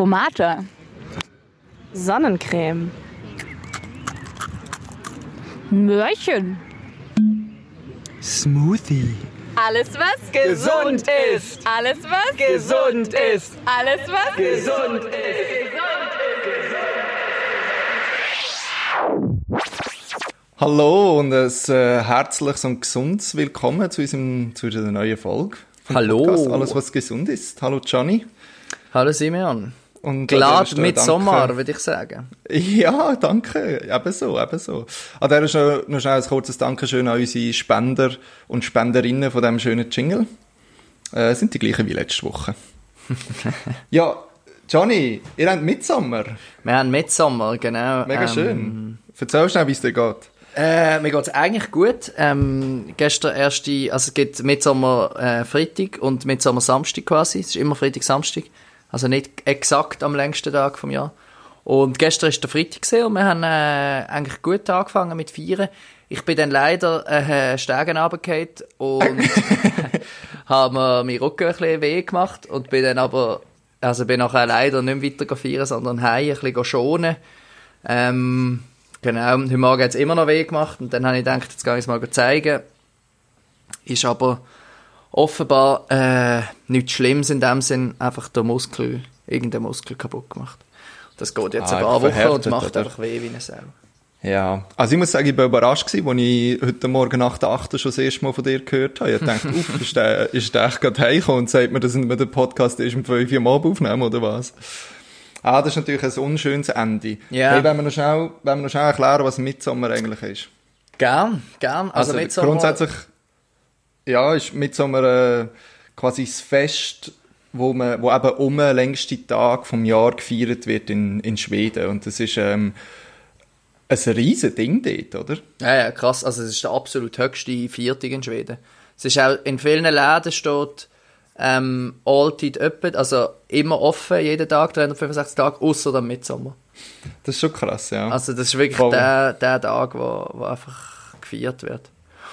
Tomate. Sonnencreme. Möhrchen. Smoothie. Alles, was Gesund ist. Alles, was Gesund ist. Alles, was Gesund ist. Hallo und ein äh, herzliches und gesundes Willkommen zu, unserem, zu unserer neuen Folge. vom Hallo. Podcast Alles, was gesund ist. Hallo Gianni. Hallo Simeon. Und an Glad mit danke- Sommer, würde ich sagen. Ja, danke. Ebenso, ebenso. An dieser Stelle noch schnell ein kurzes Dankeschön an unsere Spender und Spenderinnen von diesem schönen Jingle. Äh, sind die gleichen wie letzte Woche. ja, Johnny, ihr habt Mitsommer. Wir haben Mitsommer, genau. Mega ähm, schön. Erzähl schnell, wie es dir geht. Äh, mir geht's eigentlich gut. Ähm, gestern erste, also es gibt Mitsommer äh, Freitag und Mitsommer Samstag quasi. Es ist immer Freitag, Samstag. Also nicht exakt am längsten Tag vom Jahr. Und gestern ist der Freitag und wir haben äh, eigentlich gut angefangen mit Feiern. Ich bin dann leider äh, Stegen runtergefallen und habe mir meinen Rücken ein bisschen weh gemacht und bin dann aber, also bin nachher leider nicht weiter feiern, sondern heim ein bisschen schonen. Ähm, genau, heute Morgen hat es immer noch weh gemacht und dann habe ich gedacht, jetzt gehe ich es mal zeigen. Ist aber offenbar äh, nichts Schlimmes in dem Sinn, einfach der Muskel, irgendein Muskel kaputt gemacht. Das geht jetzt Ah, ein paar Wochen und macht oder? einfach weh wie eine Sau. Ja, also ich muss sagen, ich war überrascht als ich heute Morgen nach der 8. schon das erste Mal von dir gehört habe. Ich dachte, uff, ist der, ist der echt gerade heimgekommen und sagt mir, dass wir den Podcast erst um 5 Uhr am Abend aufnehmen, oder was? Ah, das ist natürlich ein unschönes Ende. Ja. Hey, wenn wir noch schnell, wenn wir noch schnell erklären, was Mitsommer eigentlich ist. Gern, gern. Also, Also, Mitsommer, grundsätzlich, ja, ist Mitsommer äh, quasi das Fest, wo man, wo eben um den längsten Tag vom Jahr gefeiert wird in, in Schweden. Und das ist, ähm, ein riesen Ding dort, oder? Ja, ja, krass. Also, es ist der absolut höchste Viertag in Schweden. Es ist auch, in vielen Läden steht, ähm, Alltid open, also immer offen, jeden Tag, 365 Tage, außer am Mitsommer. Das ist schon krass, ja. Also, das ist wirklich Voll. der, der Tag, wo, wo einfach gefeiert wird.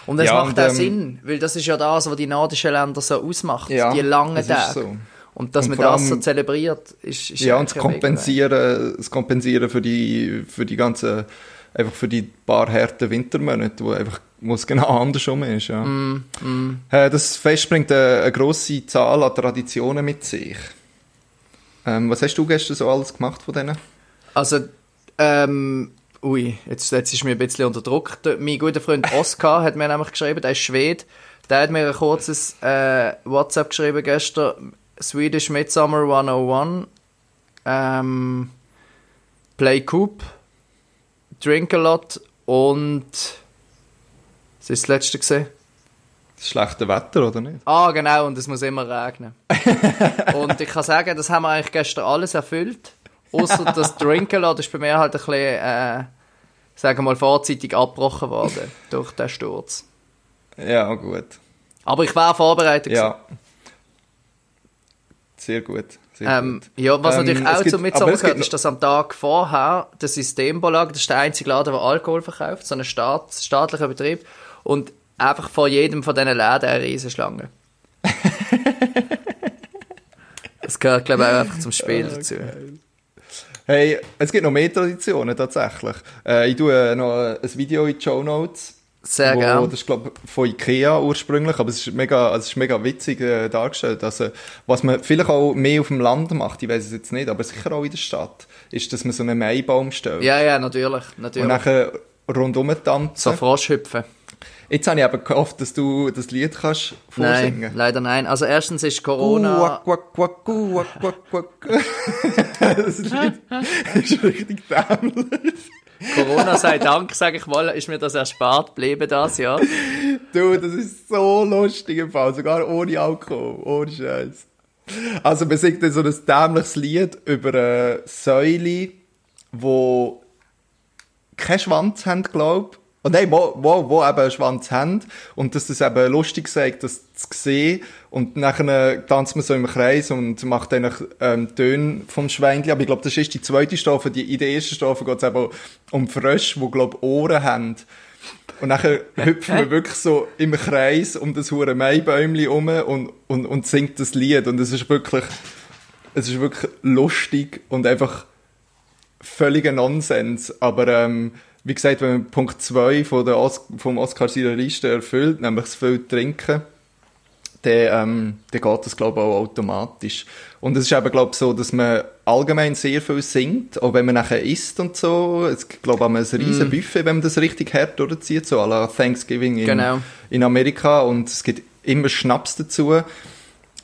Und das Ja, macht und, auch ähm, Sinn, weil das ist ja das, was die nordischen Länder so ausmacht, Ja, die langen Tage. so. Und dass Und man das so zelebriert, ist, ist ja, und das. Kompensieren, das Kompensieren für die, für die ganzen, einfach für die paar harten Wintermonate, wo einfach, wo es genau andersrum ist, ja. Mm, Äh, Das Fest bringt eine, eine grosse Zahl an Traditionen mit sich. Ähm, was hast du gestern so alles gemacht von denen? Also, ähm, ui, jetzt, jetzt ist mir ein bisschen unter Druck. Der, mein guter Freund Oskar hat mir nämlich geschrieben, der ist Schwede. Der hat mir ein kurzes äh, WhatsApp geschrieben gestern. Swedish Midsummer 101. Ähm, play Coop. Drink a lot. Und. Was ist das letzte gesehen? Das schlechte Wetter, oder nicht? Ah, genau, und es muss immer regnen. und ich kann sagen, das haben wir eigentlich gestern alles erfüllt. Außer das Drinkelad ist bei mir halt ein bisschen, äh, sagen wir mal, vorzeitig abgebrochen worden durch den Sturz. Ja, gut. Aber ich war vorbereitet. gewesen. Ja. Sehr gut. Ähm, ja, was Ähm, natürlich auch gibt- zum gibt gehört, ist, dass am Tag vorher der Systembolag, das ist der einzige Laden, der Alkohol verkauft, so ein Staat, staatlicher Betrieb, und einfach vor jedem von diesen Läden eine Riesenschlange. das gehört, glaube ich, auch einfach zum Spiel dazu. Hey, es gibt noch mehr Traditionen tatsächlich. Äh, ich tue noch ein Video in die Show Notes. Sehr wo, gerne. Das ist, glaube ich, von Ikea ursprünglich, aber es ist mega, also es ist mega witzig äh, dargestellt. Also, was man vielleicht auch mehr auf dem Land macht, ich weiß es jetzt nicht, aber sicher auch in der Stadt, ist, dass man so einen Maibaum stellt. Ja, ja, natürlich. Und natürlich. nachher rundum tanzen. So Froschhüpfen. Jetzt habe ich aber gehofft, dass du das Lied kannst vorsingen Nein, leider nein. Also erstens ist Corona... Das Lied ist richtig dämlich. Corona sei Dank, sage ich mal, ist mir das erspart geblieben das Jahr. Du, das ist so lustig im Fall, sogar ohne Alkohol, ohne Scheiß. Also man singt dann so ein dämliches Lied über eine Säule, wo keinen Schwanz haben, glaub. Und nein, wo, wo, wo eben einen Schwanz haben. Und dass das eben lustig sagt, das zu sehen. Und nachher tanzt man so im Kreis und macht dann ähm, Töne vom Schweinchen. Aber ich glaube, das ist die zweite Strophe. Die, in der ersten Strophe geht es eben um Frösche, die, glaube Ohren haben. Und nachher hüpfen wir wirklich so im Kreis um das hure Maibäumli um und, und, und singt das Lied. Und es ist wirklich, es ist wirklich lustig und einfach völliger Nonsens. Aber ähm, wie gesagt, wenn man Punkt 2 von der Os vom Oscar seiner Liste erfüllt, nämlich das viel trinken, dann, ähm, dann geht das, glaube ich, auch automatisch. Und es ist eben, glaube ich, so, dass man allgemein sehr viel singt, auch wenn man nachher isst und so. Es gibt, glaube ich, ein riesen Buffet, wenn man das richtig hart durchzieht, so à la Thanksgiving in, Genau. in Amerika. Und es gibt immer Schnaps dazu.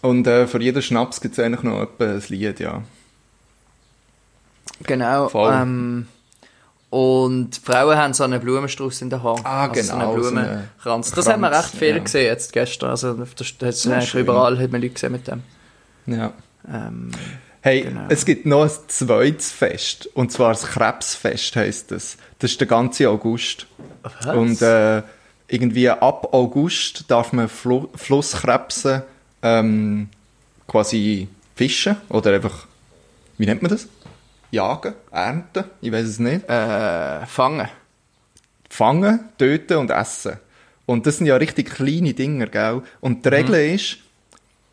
Und äh, für jeden Schnaps gibt es eigentlich noch etwa ein Lied, ja. Genau. Voll. Ähm, und Frauen haben so einen Blumenstrauß in der Hand. Ah, also So genau, so einen Blumenkranz. Das haben wir recht viel ja. gesehen jetzt gestern. Also das, das Ja, schön. überall hat man Leute gesehen mit dem. Ja. Ähm, Hey, Genau. es gibt noch ein zweites Fest. Und zwar das Krebsfest heisst das. Das ist der ganze August. Was? Und äh, irgendwie ab August darf man Flu Flusskrebse ähm, quasi fischen. Oder einfach, wie nennt man das? Jagen, ernten, ich weiß es nicht. äh, fangen. Fangen, töten und essen. Und das sind ja richtig kleine Dinger, gell? Und die Regel ist,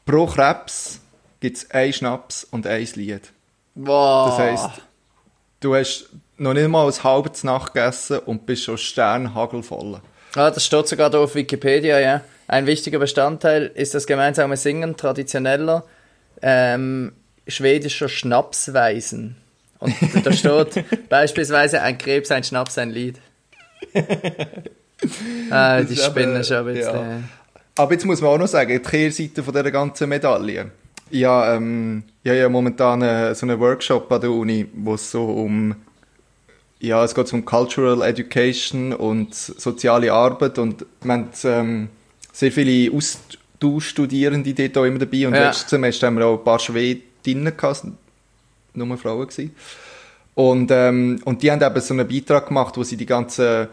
pro Krebs gibt es einen Schnaps und ein Lied. Wow. Das heisst, du hast noch nicht mal ein halbes Nacht gegessen und bist schon sternhagelvoll. Ah, das steht sogar da auf Wikipedia, ja. Ein wichtiger Bestandteil ist das gemeinsame Singen traditioneller ähm, schwedischer Schnapsweisen. Und da steht beispielsweise ein Krebs, ein Schnaps, ein Lied. ah, die ist Spinnen schon ein bisschen. ja. Aber jetzt muss man auch noch sagen, die Kehrseite von dieser ganzen Medaille. Ja, ähm, ich habe ja momentan äh, so einen Workshop an der Uni, wo es so um, ja, es geht um Cultural Education und soziale Arbeit und wir haben ähm, sehr viele Austauschstudierende dort auch immer dabei und Ja. letztes Semester haben wir auch ein paar Schwedinnen gehabt, nur Frauen gewesen. Und, ähm, und die haben eben so einen Beitrag gemacht, wo sie die ganzen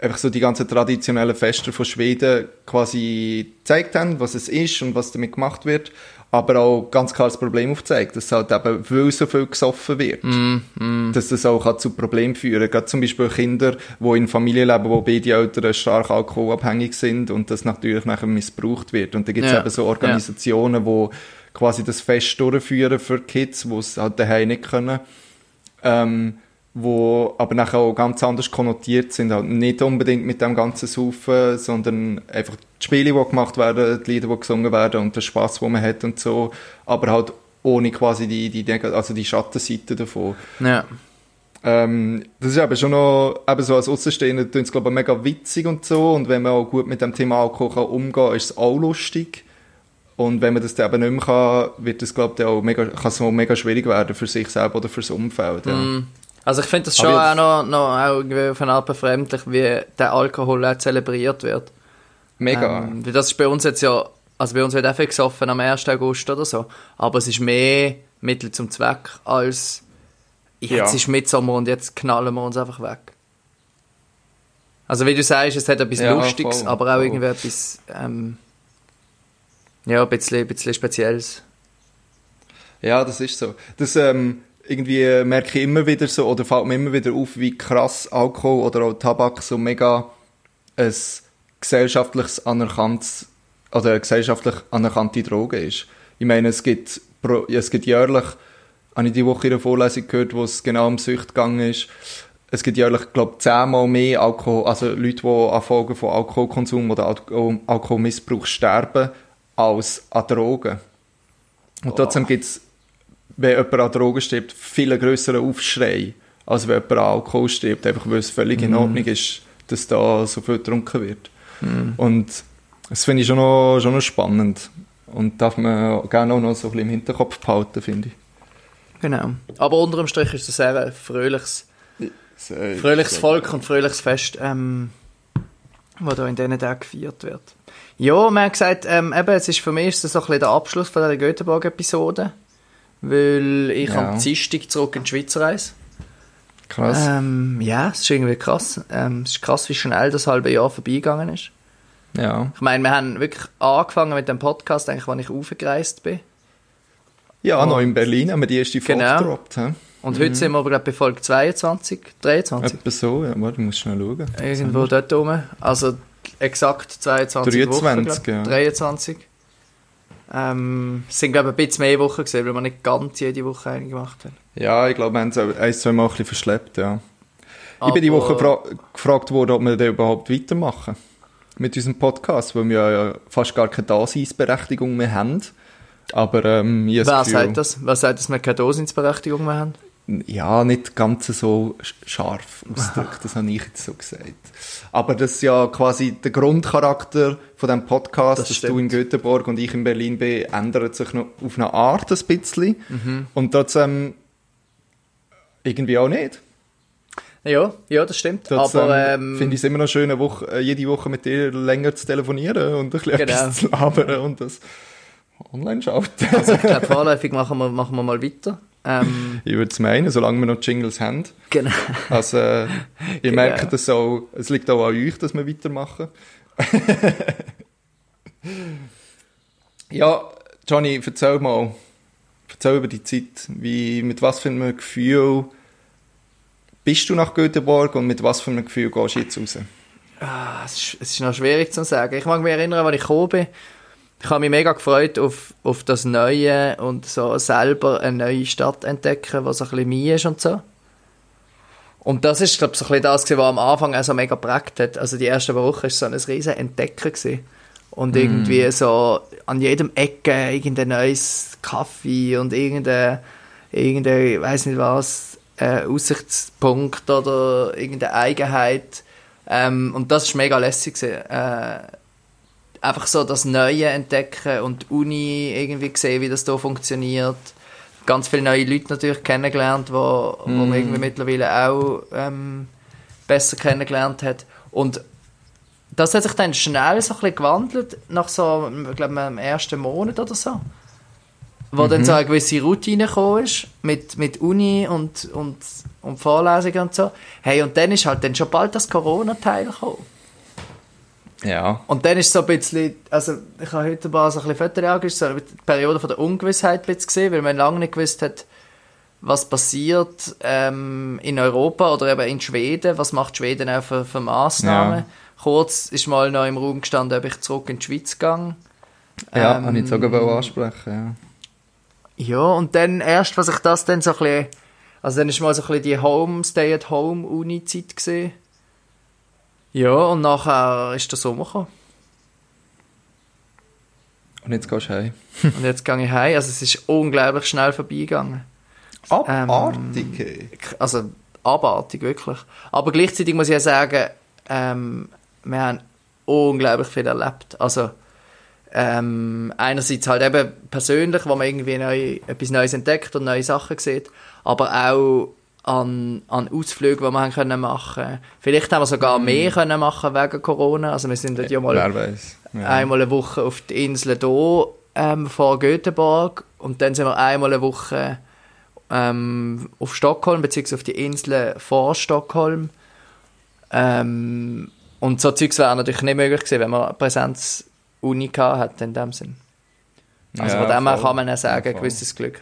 einfach so die ganzen traditionellen Feste von Schweden quasi gezeigt haben, was es ist und was damit gemacht wird, aber auch ganz klar das Problem aufzeigt, dass halt eben, weil so viel gesoffen wird, dass das auch zu Problemen führen kann. Gerade zum Beispiel Kinder, die in Familien leben, wo beide Eltern stark alkoholabhängig sind und das natürlich nachher missbraucht wird. Und da gibt es Ja. eben so Organisationen, die quasi das Fest durchführen für Kids, die es halt daheim nicht können ähm, wo aber nachher auch ganz anders konnotiert sind, halt nicht unbedingt mit dem ganzen Saufen, sondern einfach die Spiele, die gemacht werden, die Lieder, die gesungen werden und der Spaß, den man hat und so, aber halt ohne quasi die, die, also die Schattenseite davon. Ja. Ähm, das ist eben schon noch, eben so als Außenstehender, tun es glaube ich mega witzig und so und wenn man auch gut mit dem Thema Alkohol umgehen kann, ist es auch lustig. Und wenn man das dann eben nicht mehr kann, wird es glaube ich auch mega, kann es auch mega schwierig werden für sich selber oder fürs Umfeld. Ja. Also ich finde das schon auch noch, noch auch irgendwie auf eine Art befremdlich, wie der Alkohol auch zelebriert wird. Mega. Ähm, weil das ist bei uns jetzt ja, also bei uns wird auch viel gesoffen am 1. August oder so, aber es ist mehr Mittel zum Zweck als jetzt Ja. ist Mitsommer und jetzt knallen wir uns einfach weg. Also wie du sagst, es hat etwas Ja, Lustiges, voll, aber auch voll. irgendwie etwas, ähm, ja, ein bisschen, ein bisschen Spezielles. Ja, das ist so. Das ähm, irgendwie merke ich immer wieder so, oder fällt mir immer wieder auf, wie krass Alkohol oder auch Tabak so mega ein gesellschaftliches anerkanntes oder eine gesellschaftlich anerkannte Droge ist. Ich meine, es gibt, es gibt jährlich, habe ich die Woche in einer Vorlesung gehört, wo es genau um Sucht gegangen ist. Es gibt jährlich, glaube ich, zehnmal mehr Alkohol, also Leute, die an Folgen von Alkoholkonsum oder Alko Alkoholmissbrauch sterben, als an Drogen. Und trotzdem gibt es, wenn jemand an Drogen stirbt, viel einen grösseren Aufschrei, als wenn jemand an Alkohol stirbt, einfach weil es völlig in Ordnung ist, dass da so viel getrunken wird. Und das finde ich schon noch, schon noch spannend. Und darf man gerne auch noch so ein bisschen im Hinterkopf behalten, finde ich. Genau. Aber unter dem Strich ist das sehr ein fröhliches, fröhliches Volk und fröhliches Fest, ähm, wo da in diesen Tagen gefeiert wird. Ja, man hat gesagt, ähm, eben, es ist für mich ist das so ein bisschen der Abschluss von dieser Göteborg-Episode, weil ich Ja. am Dienstag zurück in die Schweiz reise. Krass. Ähm, ja, es ist irgendwie krass. Ähm, es ist krass, wie schnell das halbe Jahr vorbeigegangen ist. ja. Ich meine, wir haben wirklich angefangen mit dem Podcast, eigentlich, als ich aufgereist bin. Ja, noch in Berlin haben wir die erste Folge Genau. gedroppt. hä? Und heute sind wir aber, glaube bei Folge 22, 23. Etwa so, ja. Warte, ich muss schnell schauen. Irgendwo dort rum. Also exakt 22 Wochen, 23, glaub. ja. 23. Ähm, es sind, glaube ich, ein bisschen mehr Wochen gewesen, weil wir nicht ganz jede Woche eine gemacht haben. Ja, ich glaube, wir haben es ein, zwei Mal ein bisschen verschleppt, ja. Ich bin die Aber- Woche gefra gefragt worden, ob wir den überhaupt weitermachen. Mit unserem Podcast, weil wir ja fast gar keine Daseinsberechtigung mehr haben. Aber, ähm, Wer sagt das? Wer sagt, dass wir keine Dosinsberechtigung mehr haben? Ja, nicht ganz so sch- scharf ausgedrückt, das habe ich jetzt so gesagt. Aber das ist ja quasi der Grundcharakter von dem Podcast, Das dass stimmt. du in Göteborg und ich in Berlin bin, ändert sich noch auf eine Art ein bisschen. Mhm. Und trotzdem irgendwie auch nicht. Ja, ja, das stimmt. Trotzdem Aber ähm, finde ich es immer noch schön, Woche, äh, jede Woche mit dir länger zu telefonieren und ein bisschen Genau. etwas zu labern und das online schalten. also ich glaube, vorläufig machen wir, machen wir mal weiter. Ähm, ich würde es meinen, solange wir noch Jingles haben. genau. Also, äh, ihr Genau. merkt es auch, es liegt auch an euch, dass wir weitermachen. ja, Johnny, erzähl mal. Erzähl über die Zeit. Wie, mit was für einem Gefühl bist du nach Göteborg und mit was für einem Gefühl gehst du jetzt raus? Ah, es, ist, es ist noch schwierig zu sagen. Ich mag mich erinnern, als ich gekommen bin. Ich habe mich mega gefreut auf, auf das Neue und so selber eine neue Stadt entdecken, was ein bisschen mir ist und so. Und das ist, glaube ich, so ein bisschen das, was am Anfang auch so mega geprägt hat. Also die ersten Wochen war so ein riesen Entdecken. Gewesen. Und irgendwie so an jedem Ecke irgendein neues Kaffee und irgendein, irgendein ich weiß nicht was, äh, Aussichtspunkt oder irgendeine Eigenheit. Ähm, und das war mega lässig. gewesen. Äh, einfach so das Neue entdecken und die Uni irgendwie sehen, wie das da funktioniert. Ganz viele neue Leute natürlich kennengelernt, wo, wo man irgendwie mittlerweile auch ähm, besser kennengelernt hat. Und das hat sich dann schnell so ein bisschen gewandelt, nach so, ich glaube, im ersten Monat oder so. Wo dann so eine gewisse Routine gekommen ist, mit, mit Uni und, und, und Vorlesungen und so. Hey, und dann ist halt dann schon bald das Corona-Teil gekommen. Ja. Und dann ist so ein bisschen, also ich habe heute mal so ein bisschen Fotos angeschaut, so die Periode von der Ungewissheit ein bisschen gesehen, weil man lange nicht gewusst hat, was passiert ähm, in Europa oder eben in Schweden, was macht Schweden auch für, für Massnahmen. Ja. Kurz ist mal noch im Raum gestanden, ob ich zurück in die Schweiz gehe. Ja, Ähm, habe ich sogar ansprechen, Ja, und dann erst, was ich das dann so ein bisschen, also dann ist mal so ein bisschen die Home, Stay-at-Home-Uni-Zeit gesehen. Ja, und nachher ist der Sommer gekommen. Und jetzt gehst du heim. Und jetzt gehe ich heim. Also es ist unglaublich schnell vorbeigegangen. Abartig, hey. Also abartig, wirklich. Aber gleichzeitig muss ich ja sagen, ähm, wir haben unglaublich viel erlebt. Also ähm, einerseits halt eben persönlich, wo man irgendwie neu, etwas Neues entdeckt und neue Sachen sieht, aber auch an, an Ausflügen, die wir haben können machen Vielleicht haben wir sogar mehr können machen wegen Corona. Also wir sind ja mal. Ja. einmal eine Woche auf die Insel hier ähm, vor Göteborg und dann sind wir einmal eine Woche ähm, auf Stockholm, beziehungsweise auf die Insel vor Stockholm. Ähm, und so Zeugs wäre natürlich nicht möglich gewesen, wenn man Präsenz-Uni hätte in dem Sinn. Also Ja, von dem her kann man auch sagen, ein gewisses Glück.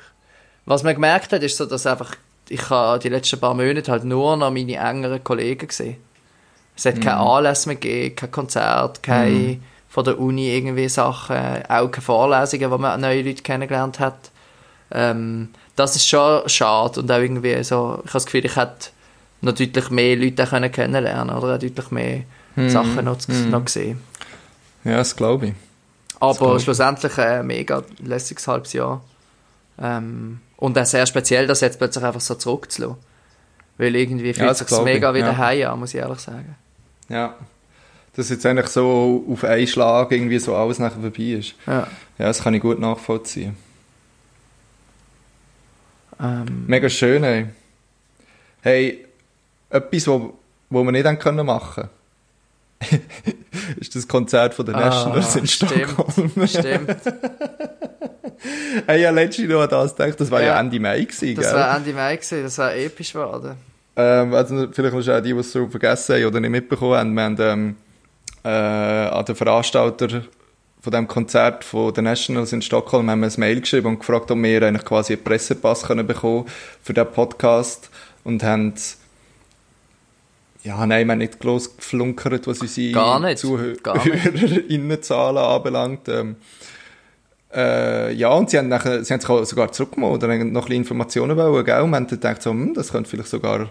Was man gemerkt hat, ist so, dass einfach, ich habe die letzten paar Monate halt nur noch meine engeren Kollegen gesehen. Es hat Mhm. keine Anlässe mehr gegeben, kein Konzert, keine von der Uni irgendwie Sachen, auch keine Vorlesungen, wo man neue Leute kennengelernt hat. Ähm, das ist schon schade und auch irgendwie so, ich habe das Gefühl, ich hätte noch deutlich mehr Leute können kennenlernen oder auch deutlich mehr Mhm. Sachen noch, noch gesehen. Ja, das glaube ich. Aber glaub ich. schlussendlich ein mega lässiges halbes Jahr. Ähm, und auch sehr speziell, das jetzt plötzlich einfach so zurückzulassen. Weil irgendwie fühlt das sich glaub ich, mega wieder ja. heim an, muss ich ehrlich sagen. Ja. Dass jetzt eigentlich so auf einen Schlag irgendwie so alles nachher vorbei ist. Ja. Ja, das kann ich gut nachvollziehen. Ähm, Mega schön, ey. Hey, etwas, wo, wo wir nicht haben können machen ist das Konzert von den Nationals in Ah, stimmt, Stockholm. Stimmt. hey, ja, letztens noch an das gedacht, das war ja, Ja. Ende Mai gewesen, Das gell? war Ende Mai, gewesen, das war episch geworden. Ähm, also vielleicht noch schnell die, die es so vergessen haben oder nicht mitbekommen haben. Wir haben ähm, äh, an den Veranstalter von dem Konzert von den Nationals in Stockholm haben wir ein Mail geschrieben und gefragt, ob wir eigentlich quasi einen Pressepass können bekommen für den Podcast und haben ja, nein, wir haben nicht groß geflunkert, was unsere. ZuhörerInnenzahlen anbelangt. Ähm, Äh, ja, und sie haben, nachher, sie haben sich sogar zurückgemacht oder haben noch ein bisschen Informationen wollen, gell? Und haben dann gedacht, so, hm, das könnte vielleicht sogar...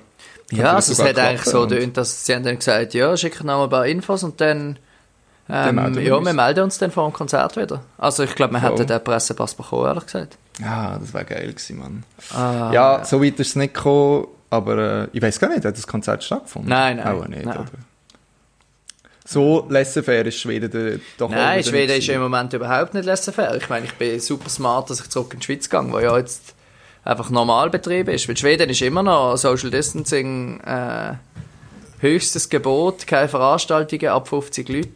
Ja, also es sogar hat eigentlich so getönt, dass sie haben dann gesagt, ja, schicken noch mal ein paar Infos und dann, ähm, wir ja, uns. wir melden uns dann vor dem Konzert wieder. Also ich glaube, wir hätten den Pressepass bekommen, ehrlich gesagt. Ja, das wäre geil gewesen, Mann. Ah, ja, so weit ist es nicht gekommen, aber äh, ich weiß gar nicht, hat das Konzert stattgefunden? Nein, nein, Auch nicht, nein. oder? So laissez-faire ist Schweden der- doch Nein, Schweden ist im Moment überhaupt nicht laissez-faire. Ich meine, ich bin super smart, dass ich zurück in die Schweiz gehe, wo ja jetzt einfach normal Betrieb ist. Weil Schweden ist immer noch Social Distancing äh, höchstes Gebot, keine Veranstaltungen ab 50 Leute.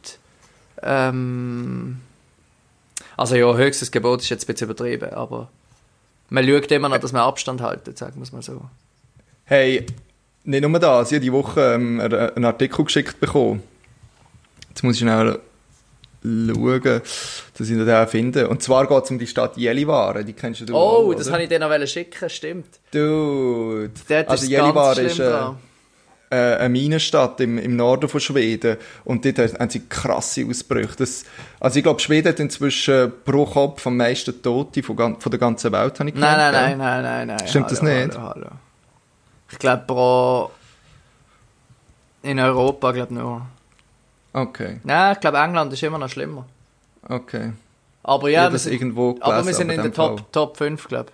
Ähm, also ja, höchstes Gebot ist jetzt ein bisschen übertrieben, aber man schaut immer noch, dass man Abstand haltet, sagen wir es mal so. Hey, nicht nur das, ich habe die Woche ähm, einen Artikel geschickt bekommen. Jetzt muss ich schnell schauen, dass ich den finde. Und zwar geht es um die Stadt Jelivare, die kennst du Oh, auch, das habe ich dir noch schicken, stimmt. Dude. Dort also ist Jelivare ganz ist äh, äh, eine Minenstadt im, im Norden von Schweden und dort haben sie krasse Ausbrüche. Das, also ich glaube, Schweden hat inzwischen pro Kopf am meisten Tote von, von der ganzen Welt, habe ich Nein, nein, gelernt, nein, gell? nein, nein, nein. Stimmt das nicht? Hallo, hallo. Ich glaube pro... In Europa, glaube ich nur. Okay, Nein, ich glaube England ist immer noch schlimmer. okay. Aber Ich ja, habe wir sind, irgendwo aber wir gelesen, sind in der Fall. Top, Top 5, glaube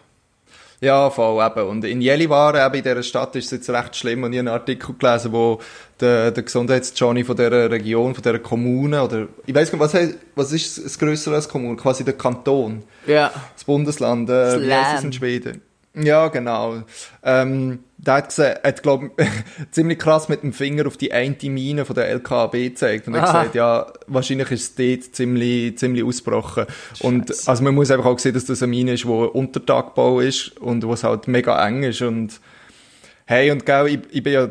Ja, voll, eben. Und in Jelivare, eben in dieser Stadt, ist es jetzt recht schlimm. Und ich habe einen Artikel gelesen, wo der, der Gesundheits-Johnny von dieser Region, von dieser Kommune, oder, ich weiß gar nicht, was, heißt, was ist das Größere als Kommune? Quasi der Kanton. ich. Ja. Das Bundesland, äh, Das wie heißt es in Schweden? Ja, genau. Ähm, der hat, gesagt, hat glaub, ziemlich krass mit dem Finger auf die eine Mine von der LKAB gezeigt und hat Aha. gesagt, ja, wahrscheinlich ist es dort ziemlich, ziemlich ausgebrochen. Und, also man muss einfach auch sehen, dass das eine Mine ist, wo Untertagbau ist und wo es halt mega eng ist und, hey, und gell, ich, ich bin ja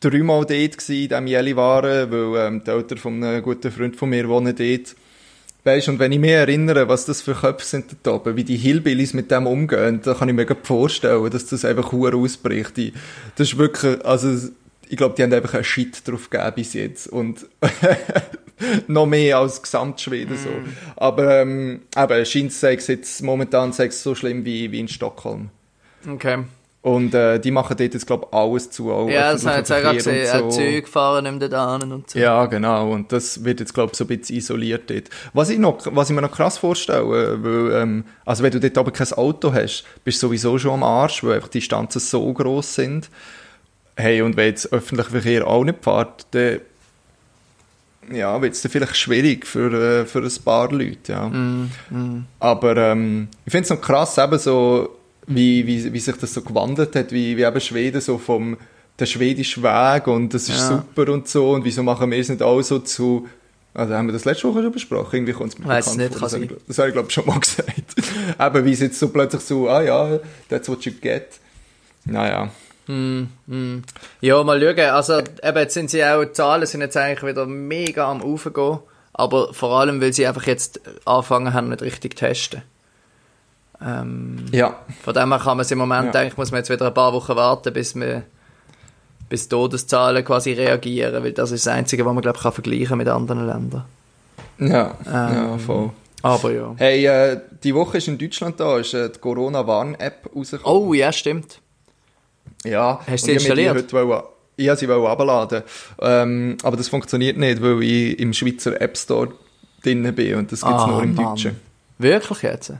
dreimal dort gewesen, in diesem Jelivare, weil ähm, die Eltern von einem guten Freund von mir wohnen dort. Weißt, und wenn ich mich erinnere, was das für Köpfe sind dort oben, wie die Hillbillies mit dem umgehen, dann kann ich mir vorstellen, dass das einfach hure ausbricht. Die, das ist wirklich, also, ich glaube, die haben einfach einen Shit drauf gegeben bis jetzt. Und noch mehr als Gesamtschweden so. Aber, ähm, eben, scheint es jetzt momentan so schlimm wie, wie in Stockholm. Okay. Und äh, die machen dort jetzt, glaube ich, alles zu. Auch Ja, das habe ich jetzt auch gesehen. Verkehr Auch und so. Züge fahren nicht mehr dort hin und so. Ja, genau. Und das wird jetzt, glaube ich, so ein bisschen isoliert dort. Was ich, noch, was ich mir noch krass vorstelle, weil, ähm, also wenn du dort aber kein Auto hast, bist du sowieso schon am Arsch, weil einfach die Distanzen so groß sind. Hey, und wenn jetzt öffentlicher Verkehr auch nicht fährt, dann ja, wird es dann vielleicht schwierig für, äh, für ein paar Leute, ja. Aber ähm, ich finde es noch krass, eben so, wie, wie, wie sich das so gewandelt hat, wie, wie eben Schweden so vom der schwedische Weg und das ist Ja. super und so und wieso machen wir es nicht auch so zu also haben wir das letzte Woche schon besprochen? Irgendwie kommt es mir Weiss bekannt nicht, vor. Das habe ich, das habe ich glaube ich schon mal gesagt. Eben, wie es jetzt so plötzlich so, ah ja, that's what you get. Naja. Ja, mal schauen. Also, eben, jetzt sind sie auch, die Zahlen sind jetzt eigentlich wieder mega am Aufgehen. Aber vor allem, weil sie einfach jetzt angefangen haben, nicht richtig zu testen. Ähm, Ja. von dem her kann man es im Moment, Ja. denke ich, muss man jetzt wieder ein paar Wochen warten, bis wir, bis Todeszahlen quasi reagieren, weil das ist das Einzige, was man, glaube ich, kann vergleichen mit anderen Ländern. Ja, Ähm, ja, voll. Aber ja. Hey, äh, die Woche ist in Deutschland da, ist äh, die Corona-Warn-App rausgekommen. Oh, ja, stimmt. Ja, Hast du die installiert? Ich wollte sie wollen runterladen. Ähm, aber das funktioniert nicht, weil ich im Schweizer App Store drin bin und das gibt es Ah, nur im Mann. Deutschen. Wirklich jetzt?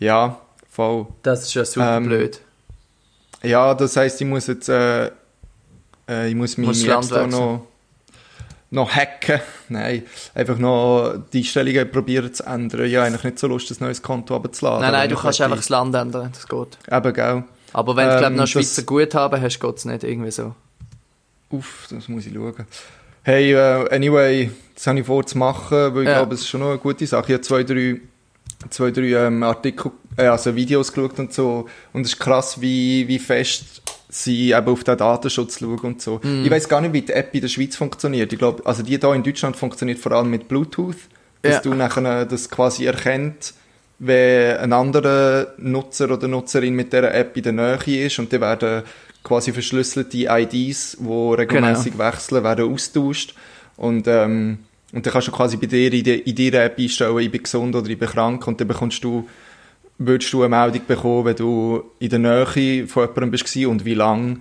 Ja, voll. Das ist ja super Ähm, blöd. Ja, das heisst, ich muss jetzt äh, äh, ich muss meine Musst App Land Store wechseln. noch, noch hacken. Nein, einfach noch die Einstellungen probieren zu ändern. Ich habe eigentlich nicht so Lust, ein neues Konto runterzuladen. Nein, nein, du ich kannst einfach das Land ändern, das geht. Eben, gell. Aber wenn du, glaub, Ähm, noch Schweizer Guthaben hast, geht es nicht irgendwie so. Uff, das muss ich schauen. Hey, äh, anyway, das habe ich vor zu machen, weil ich Ja. glaube, es ist schon noch eine gute Sache. Ich habe zwei, drei, zwei, drei ähm, Artikel, äh, also Videos geschaut und so. Und es ist krass, wie, wie fest sie eben auf den Datenschutz schauen und so. Mhm. Ich weiß gar nicht, wie die App in der Schweiz funktioniert. Ich glaube, also die hier in Deutschland funktioniert vor allem mit Bluetooth, dass Ja. du nachher das quasi erkennt, wenn ein anderer Nutzer oder Nutzerin mit dieser App in der Nähe ist und dann werden quasi verschlüsselte IDs, die regelmäßig wechseln, werden austauscht und ähm, Und dann kannst du quasi bei dir in, die, in deiner App einstellen, ich bin gesund oder ich bin krank und dann bekommst du, würdest du eine Meldung bekommen, wenn du in der Nähe von jemandem bist und wie lange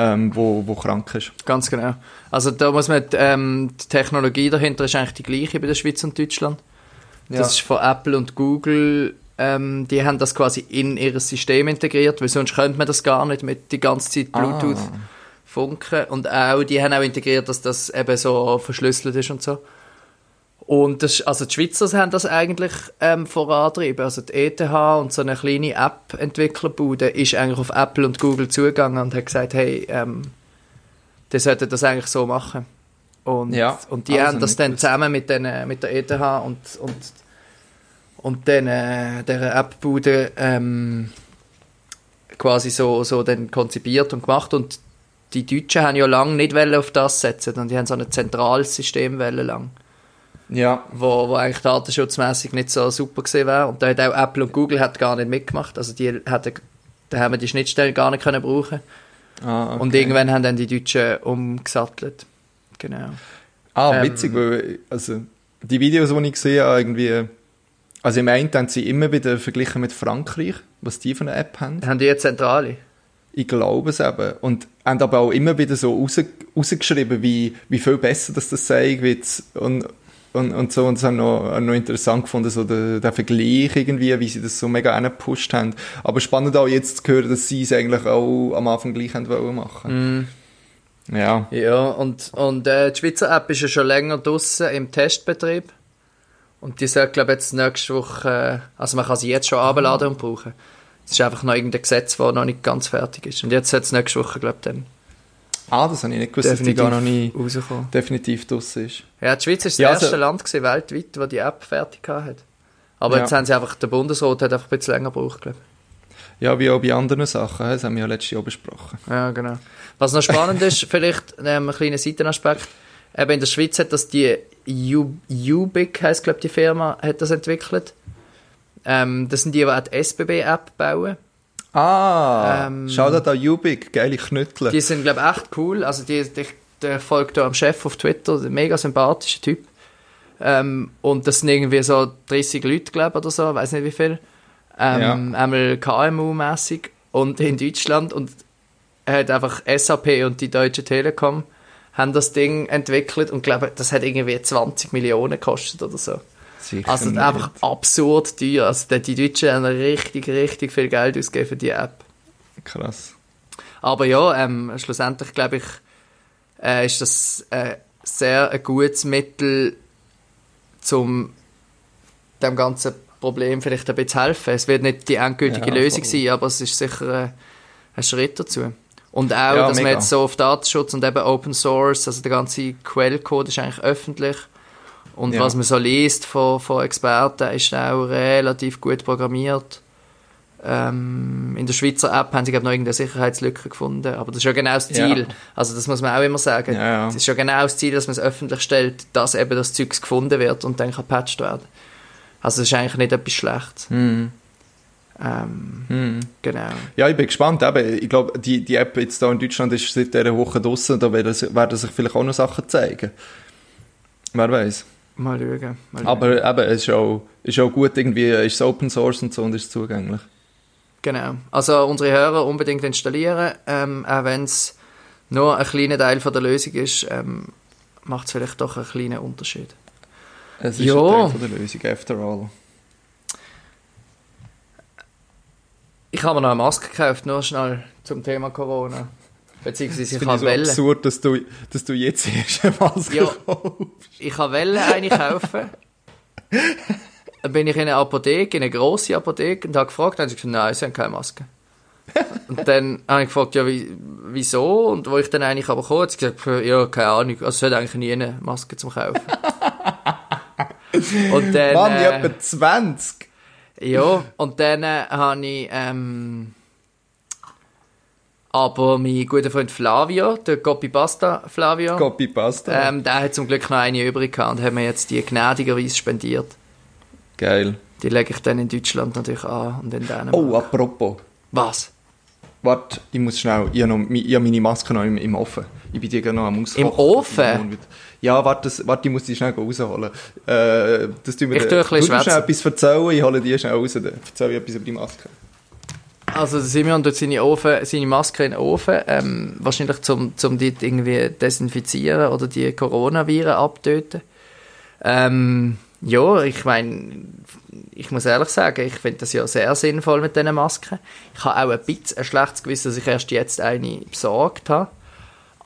ähm, wo, wo krank ist. Ganz genau. Also da muss man, ähm, die Technologie dahinter ist eigentlich die gleiche bei der Schweiz und Deutschland. Das Ja. ist von Apple und Google, ähm, die haben das quasi in ihr System integriert, weil sonst könnte man das gar nicht mit die ganze Zeit Bluetooth Ah. funken. Und auch, die haben auch integriert, dass das eben so verschlüsselt ist und so. Und das, also die Schweizer haben das eigentlich ähm, vorantrieben. Also die ETH und so eine kleine App-Entwicklerbude ist eigentlich auf Apple und Google zugegangen und hat gesagt, hey, ähm, die sollten das eigentlich so machen. Und, Ja, und die also haben das dann gewusst. zusammen mit, den, mit der ETH und, und, und den, äh, der App-Bude ähm, quasi so, so dann konzipiert und gemacht. Und die Deutschen haben ja lange nicht auf das setzen und die haben so ein zentrales System lang Ja, wo, wo eigentlich datenschutzmäßig nicht so super gesehen wäre. Und da hat auch Apple und Google hat gar nicht mitgemacht. Also die hätten, da haben wir die Schnittstellen gar nicht können brauchen. ah, okay. Und irgendwann haben dann die Deutschen umgesattelt. Genau. Ah, Ähm, witzig, weil, also, die Videos, die ich gesehen habe, irgendwie, also im einen haben sie immer wieder verglichen mit Frankreich, was die für eine App haben. Haben die jetzt Zentrale? Ich glaube es eben. Und haben aber auch immer wieder so raus, rausgeschrieben, wie, wie viel besser das das sei, und, und, und so. Und das habe ich noch, noch interessant gefunden, so der, der Vergleich irgendwie, wie sie das so mega gepusht haben. Aber spannend auch jetzt zu hören, dass sie es eigentlich auch am Anfang gleich haben wollen machen. Ja. Ja, und, und äh, die Schweizer App ist ja schon länger draussen im Testbetrieb. Und die sollte, glaube ich, jetzt nächste Woche, äh, also man kann sie jetzt schon abladen und brauchen. Es ist einfach noch irgendein Gesetz, das noch nicht ganz fertig ist. Und jetzt sollte es nächste Woche, glaube ich, dann Ah, das habe ich nicht gewusst, dass die gar noch nie rauskommen. definitiv draussen ist. Ja, die Schweiz ist das Ja, erste also- Land gewesen, weltweit, wo die App fertig hat. Aber Ja. jetzt haben sie einfach, der Bundesrat hat einfach ein bisschen länger gebraucht, glaube Ja, wie auch bei anderen Sachen, das haben wir ja letztes Jahr besprochen. ich. Ja, genau. Was noch spannend ist, vielleicht ähm, ein kleiner Seitenaspekt, eben in der Schweiz hat das die U- Ubic, heisst glaube die Firma, hat das entwickelt. Ähm, das sind die, die auch die SBB-App bauen. Ah, Ähm, schau da da Ubik, geile Knüttel. Die sind, glaube ich, echt cool. Also, die, die, der folgt da am Chef auf Twitter, ein mega sympathischer Typ. Ähm, und das sind irgendwie so 30 Leute, glaube ich, oder so, weiß nicht wie viel. Ähm, Einmal KMU-mäßig und in Deutschland. Und er hat einfach SAP und die Deutsche Telekom haben das Ding entwickelt und glaube, das hat irgendwie 20 Millionen gekostet oder so. Sicher Also nicht. einfach absurd teuer. Also die- die Deutschen haben richtig, richtig viel Geld ausgegeben für die App. Krass. Aber ja, ähm, schlussendlich glaube ich, äh, ist das äh, sehr ein gutes Mittel, um dem ganzen Problem vielleicht ein bisschen zu helfen. Es wird nicht die endgültige Ja, Lösung voll. sein, aber es ist sicher äh, ein Schritt dazu. Und auch, Ja, dass man mega. jetzt so auf Datenschutz und eben Open Source, also der ganze Quellcode ist eigentlich öffentlich. Und Ja. was man so liest von, von Experten, ist auch relativ gut programmiert. Ähm, in der Schweizer App haben sie glaub, noch irgendeine Sicherheitslücke gefunden, aber das ist ja genau das Ja. Ziel. Also das muss man auch immer sagen. Ja, ja. Das ist ja genau das Ziel, dass man es öffentlich stellt, dass eben das Zeug gefunden wird und dann gepatcht werden. Also das ist eigentlich nicht etwas Schlechtes. Hm. Ähm, Hm. genau. Ja, ich bin gespannt. Eben, ich glaube, die, die App jetzt da in Deutschland ist seit dieser Woche draussen. Da werden, sich- werden sich vielleicht auch noch Sachen zeigen. Wer weiß. Mal schauen. Mal schauen. Aber eben, es ist auch, ist auch gut, irgendwie ist es Open Source und so und ist zugänglich. Genau. Also unsere Hörer unbedingt installieren, ähm, auch wenn es nur ein kleiner Teil von der Lösung ist, ähm, macht es vielleicht doch einen kleinen Unterschied. Es ist Ja. ein Teil von der Lösung, after all. Ich habe mir noch eine Maske gekauft, nur schnell zum Thema Corona. Beziehungsweise ich habe so Welle. absurd, dass du, dass du jetzt erst eine Maske Ja. kaufst. Ich habe Welle eine kaufen. Dann bin ich in eine Apotheke, in eine grosse Apotheke und habe gefragt, dann haben sie gesagt, nein, sie haben keine Maske. und dann habe ich gefragt, ja, wie, wieso? Und wo ich dann eigentlich aber sie gesagt, ja, keine Ahnung, also es hat eigentlich nie eine Maske zum Kaufen. und dann, Mann, ich äh, etwa 20. ja, und dann äh, habe ich, ähm, aber mein guter Freund Flavio, der Copy Pasta Flavio, Copy Pasta. ähm, der hat zum Glück noch eine übrig gehabt und hat mir jetzt die gnädigerweise spendiert. Geil. Die lege ich dann in Deutschland natürlich an und in Dänemark. Oh, apropos. Was? Warte, ich muss schnell. Ich habe, noch, ich habe meine Maske noch im, im Ofen. Ich bin die gerade noch am Auskochen. Im Ofen? Ja, warte, das, warte ich muss die schnell rausholen. Äh, das tun wir Ich tue ein bisschen du schnell etwas erzählen, ich hole die schnell raus. Dann erzähle ich etwas über die Maske. Also Simeon tut seine, Ofen, seine Maske in den Ofen, ähm, wahrscheinlich zum, zum die irgendwie desinfizieren oder die Coronaviren abtöten. Ähm, ja, ich meine, ich muss ehrlich sagen, ich finde das ja sehr sinnvoll mit diesen Masken. Ich habe auch ein bisschen ein schlechtes Gewissen, dass ich erst jetzt eine besorgt habe.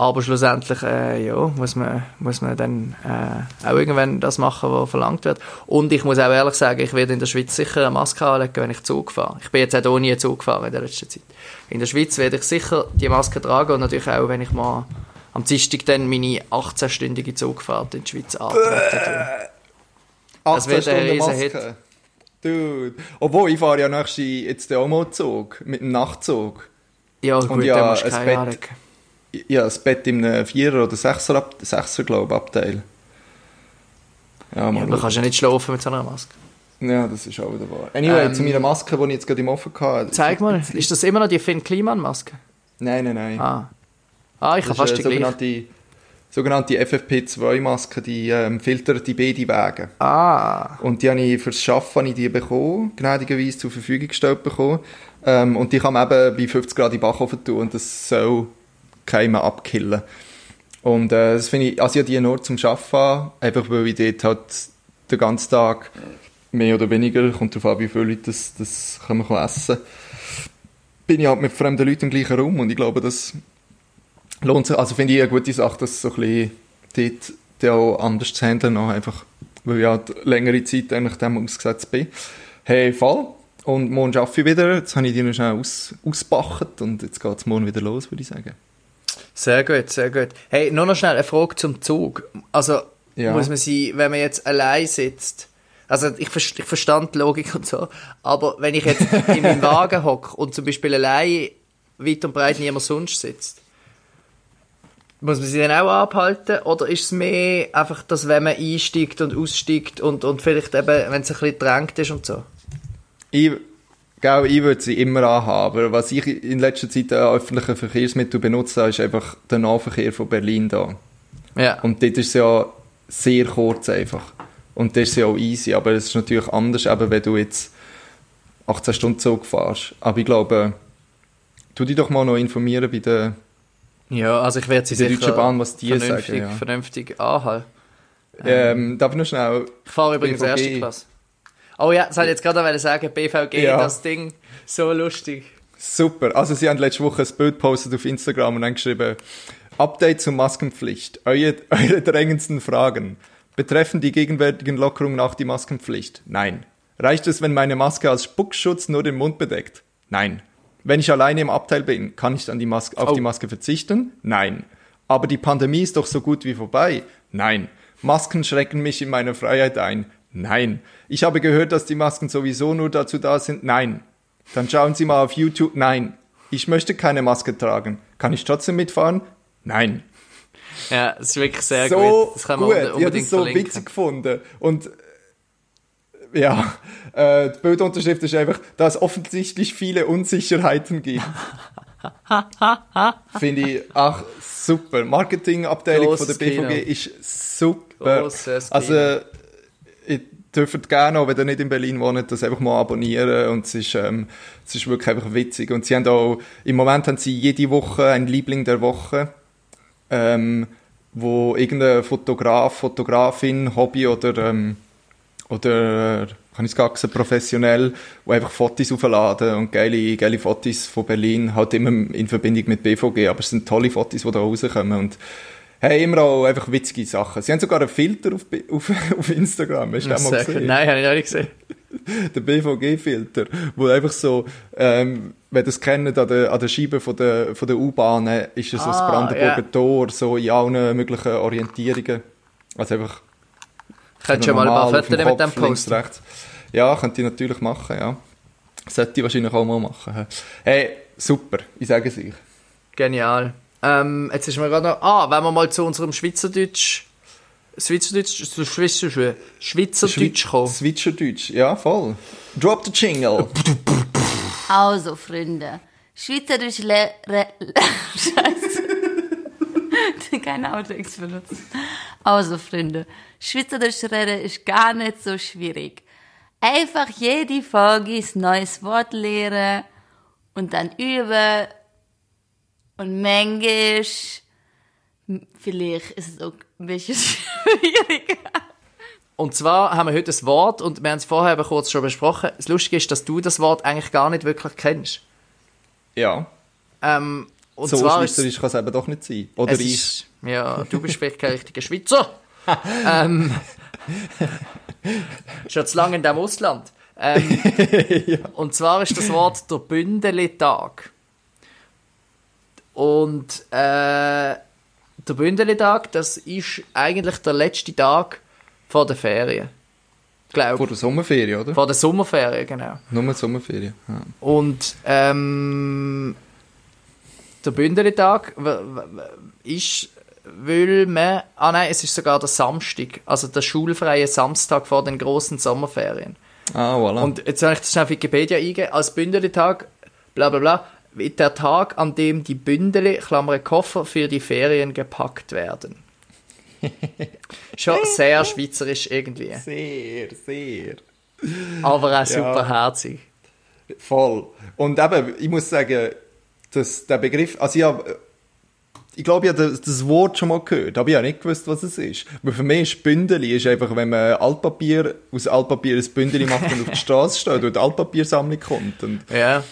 Aber schlussendlich, äh, ja, muss man, muss man dann äh, auch irgendwann das machen, was verlangt wird. Und ich muss auch ehrlich sagen, ich werde in der Schweiz sicher eine Maske anlegen, wenn ich Zug fahre. Ich bin jetzt auch nie Zug gefahren in der letzten Zeit. In der Schweiz werde ich sicher die Maske tragen und natürlich auch, wenn ich mal am Dienstag dann meine 18-stündige Zugfahrt in die Schweiz antreten. Das 18 wird ein Stunden riesen Maske. Dude. Obwohl, ich fahre ja nächste jetzt auch mal Zug. Mit dem Nachtzug. Ja, gut, ja, dann musst du ein keine Bett. Ja, das Bett im Vierer- oder Sechser, Sechser glaube Abteil. Ja, mal Ja, du kannst ja nicht schlafen mit so einer Maske. Ja, das ist auch wieder wahr. Anyway, Ähm, zu meiner Maske, die ich jetzt gerade im Ofen hatte. Zeig mal, ist das immer noch die Finn Kliman-Maske? Nein, nein, nein. Ah. Ah, ich habe fast die eine gleiche. sogenannte, sogenannte FFP2-Maske, die ähm, filtert die beiden Wege. Ah. Und die habe ich fürs Schaffen ich die bekommen, gnädigerweise zur Verfügung gestellt bekommen. Ähm, und die kann man eben bei 50 Grad in Backofen tun und das soll Keime abkillen. Und äh, das finde ich, also ich die nur zum an, einfach weil ich dort halt den ganzen Tag mehr oder weniger, kommt darauf an, wie viele Leute das, das können wir essen bin ich halt mit fremden Leuten im gleichen Raum und ich glaube, das lohnt sich, also finde ich eine gute Sache, das so ein bisschen dort dann auch anders zu handeln, auch einfach, weil ich halt längere Zeit eigentlich dem ausgesetzt bin. Hey, Fall. Und morgen arbeite ich wieder, jetzt habe ich die noch schnell aus, ausgebacht und jetzt geht es morgen wieder los, würde ich sagen. Sehr gut, sehr gut. Hey, nur noch schnell eine Frage zum Zug. Also, Ja. muss man sie, wenn man jetzt allein sitzt, also ich, ich verstand die Logik und so, aber wenn ich jetzt in meinem Wagen hocke und zum Beispiel allein weit und breit niemand sonst sitzt, muss man sie dann auch abhalten oder ist es mehr einfach, dass wenn man einsteigt und aussteigt und, und vielleicht eben, wenn es ein bisschen drängt ist und so? Ich, gell, ich würde sie immer anhaben, aber was ich in letzter Zeit an öffentlichen Verkehrsmitteln benutze, ist einfach der Nahverkehr von Berlin da. Ja. Und dort ist es ja sehr kurz einfach. Und das ist ja auch easy, aber es ist natürlich anders, eben wenn du jetzt 18 Stunden Zug fährst. Aber ich glaube, tu dich doch mal noch informieren bei der... Ja, also ich werde sie sicher Deutschen Bahn, was die vernünftig, sagen, ja. vernünftig anhalten. Ähm, darf ich noch schnell... Ich fahre übrigens BVG. erste Klasse. Oh ja, das wollte ich jetzt gerade sagen, BVG, Ja. das Ding, so lustig. Super. Also sie haben letzte Woche ein Bild gepostet auf Instagram und haben geschrieben, Update zur Maskenpflicht. Eure, eure drängendsten Fragen. Betreffen die gegenwärtigen Lockerungen auch die Maskenpflicht? Nein. Reicht es, wenn meine Maske als Spuckschutz nur den Mund bedeckt? Nein. Wenn ich alleine im Abteil bin, kann ich dann die Maske, auf Oh. die Maske verzichten? Nein. Aber die Pandemie ist doch so gut wie vorbei? Nein. Masken schränken mich in meiner Freiheit ein? Nein. Ich habe gehört, dass die Masken sowieso nur dazu da sind? Nein. Dann schauen Sie mal auf YouTube. Nein. Ich möchte keine Maske tragen. Kann ich trotzdem mitfahren? Nein. Ja, das ist wirklich sehr so gut. Das kann man gut. unbe- Ich habe unbedingt das so verlinken. witzig gefunden. Und äh, ja, äh, die Bildunterschrift ist einfach, dass es offensichtlich viele Unsicherheiten gibt. Finde ich auch super. Marketingabteilung von der BVG Kino. ist super. Grosses Kino. Also, dürft gerne, auch wenn ihr nicht in Berlin wohnt, das einfach mal abonnieren. Und es ist, ähm, es ist wirklich einfach witzig. Und sie haben auch, im Moment haben sie jede Woche einen Liebling der Woche, ähm, wo irgendein Fotograf, Fotografin, Hobby oder, ähm, oder, kann ich es sagen, professionell, wo einfach Fotos aufladen und geile, geile Fotos von Berlin, halt immer in Verbindung mit BVG, aber es sind tolle Fotos, die da rauskommen. Und hey, immer auch einfach witzige Sachen. Sie haben sogar einen Filter auf, auf, auf Instagram, hast du den mal gesehen? Nein, habe ich noch nicht gesehen. der BVG-Filter, wo einfach so, ähm, wenn es kennt, an der, an der Scheibe von der, von der U-Bahn ist es so Ah, das Brandenburger ja. Tor, so in allen möglichen Orientierungen. Also einfach Könntest du mal ein paar Fotos mit dem posten? rechts. Ja, könnte ich natürlich machen, ja. Sollte ich wahrscheinlich auch mal machen. Hey, super, ich sage es euch. Genial. Ähm, jetzt ist mir gerade noch... Ah, wenn wir mal zu unserem Schweizerdeutsch... Schweizerdeutsch... Zu Schweizerdeutsch, Schweizerdeutsch kommen. Schweizerdeutsch, ja, voll. Drop the jingle. Also, Freunde, Schweizerisch le re Scheiße. Keine Outtakes benutzen. Also, Freunde, Schweizerisch reden ist gar nicht so schwierig. Einfach jede Folge ein neues Wort lernen und dann üben. Und manchmal, vielleicht ist es auch ein bisschen schwieriger. Und zwar haben wir heute ein Wort und wir haben es vorher eben kurz schon besprochen. Das Lustige ist, dass du das Wort eigentlich gar nicht wirklich kennst. Ja. Ähm, und so zwar ist schweizerisch kann es eben doch nicht sein. Oder es ich. ist, ja, du bist vielleicht kein richtiger Schweizer. ähm, schon zu lange in diesem Ausland. Ähm, Und zwar ist das Wort der Bündelitag. Und äh, der Bündelitag, das ist eigentlich der letzte Tag vor der Ferien. Glaube Vor der Sommerferien, oder? Vor der Sommerferien, genau. Nur die Sommerferien. Ja. Und ähm, der w- ist, weil man, ah nein, es ist sogar der Samstag, also der schulfreie Samstag vor den großen Sommerferien. Ah, voilà. Und jetzt habe ich das schnell auf Wikipedia eingegeben, als Bündelitag, bla bla bla, der Tag, an dem die Bündele, Klammer Koffer, für die Ferien gepackt werden. Schon sehr schweizerisch irgendwie, sehr, sehr. aber auch superherzig. Voll. Und eben, ich muss sagen, dass der Begriff, also ich habe, ich glaube, ich habe das, das Wort schon mal gehört, aber ich habe nicht gewusst, was es ist. Weil für mich ist Bündeli ist einfach, wenn man Altpapier, aus Altpapier ein Bündeli macht und auf die Straße steht und die Altpapiersammlung kommt. Und, Ja.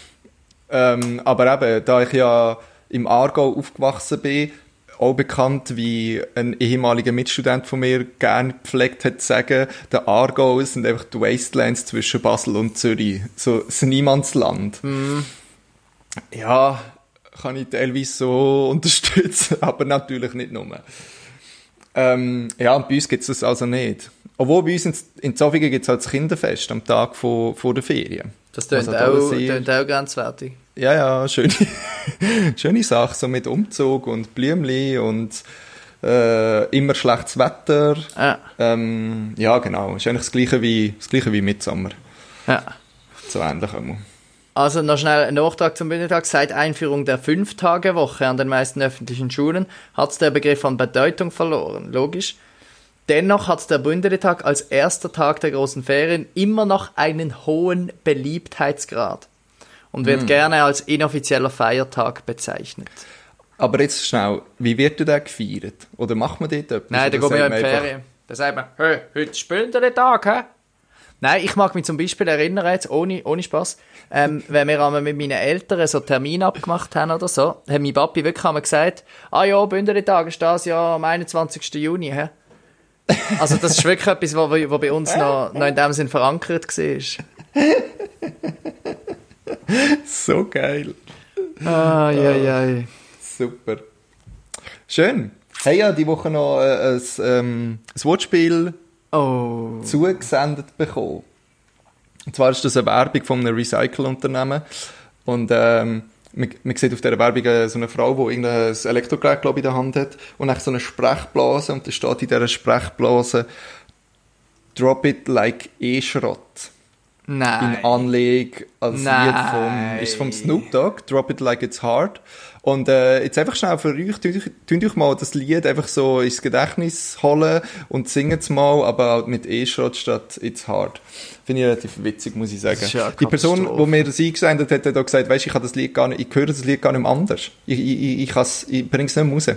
Ähm, aber eben, da ich ja im Aargau aufgewachsen bin, auch bekannt, wie ein ehemaliger Mitstudent von mir gerne gepflegt hat zu sagen, der Aargau sind einfach die Wastelands zwischen Basel und Zürich. So ein Niemandsland. Ja, kann ich teilweise so unterstützen, aber natürlich nicht nur. Ähm, ja, und bei uns gibt es das also nicht. Obwohl bei uns in, in Zofingen gibt es halt das Kinderfest am Tag vor, vor der Ferien. Das tönt Also da auch, sehr- auch grenzwertig. Ja, ja, schöne, schöne Sache, so mit Umzug und Blümli und äh, immer schlechtes Wetter. Ja. Ähm, ja, genau. Ist eigentlich das gleiche wie, das gleiche wie Mitsommer. Ja. So ähnlich einmal. Also noch schnell ein Nachtrag zum Bundestag. Seit Einführung der Fünf-Tage-Woche an den meisten öffentlichen Schulen hat der Begriff an Bedeutung verloren. Logisch. Dennoch hat der Bundestag als erster Tag der großen Ferien immer noch einen hohen Beliebtheitsgrad und wird gerne als inoffizieller Feiertag bezeichnet. Aber jetzt schnell, wie wird der gefeiert? Oder macht man dort etwas? Nein, da gehen wir in die Ferien. Da sagt man, hey, heute ist Bündeltag, hä? Nein, ich mag mich zum Beispiel erinnern, jetzt ohne, ohne Spaß, ähm, wenn wir einmal mit meinen Eltern so einen Termin abgemacht haben oder so, hat mein Papi wirklich einmal gesagt, ah ja, Bündeltag ist das ja am 21. Juni, hä? Also das ist wirklich etwas, was wo bei uns noch, noch in dem Sinn verankert war. So geil. Ah, ja, ja. Super. Schön. Hey, ja, die Woche noch äh, ein, ähm, ein Wortspiel Oh. zugesendet bekommen. Und zwar ist das eine Werbung von einem Recycle-Unternehmen. Und ähm, man, man sieht auf dieser Werbung äh, so eine Frau, die irgendein Elektrogerät, glaube ich, in der Hand hat. Und dann so eine Sprechblase. Und da steht in dieser Sprechblase Drop it like E-Schrott. Nein. in Anlegung als Nein. Lied vom, ist vom Snoop Dogg, Drop It Like It's Hard. Und äh, jetzt einfach schnell für euch, tut euch, mal das Lied einfach so ins Gedächtnis holen und singt es mal, aber mit E-Schrott statt It's Hard. Finde ich relativ witzig, muss ich sagen. Ja Die Person, die mir das eingesendet hat, hat auch gesagt, weisst, ich kann das Lied gar nicht, ich höre das Lied gar nicht anders. Ich, ich, ich, ich, bringe es nicht mehr raus.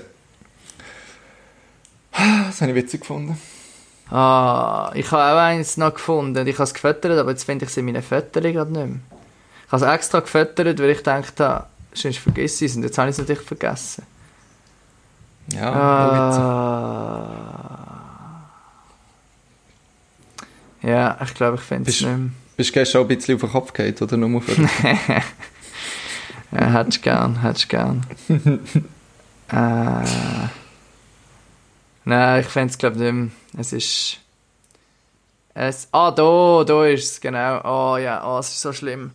Das habe ich witzig gefunden. Ah, ich habe auch eins noch gefunden. Ich habe es gefüttert, aber jetzt finde ich es in meinen Fotos gerade nicht mehr. Ich habe es extra gefüttert, weil ich dachte, sonst vergesse ich es. Und jetzt habe ich es natürlich vergessen. Ja. Ah. Ja, ich glaube, ich finde es nicht mehr. Bist du gestern auch ein bisschen auf den Kopf gehabt, oder nur für Ja, hättest du gern, hättest du gern. äh, nein, ich finde es glaube nicht mehr. Es ist... Es, ah, da, da ist es, genau. Oh ja, oh, es ist so schlimm.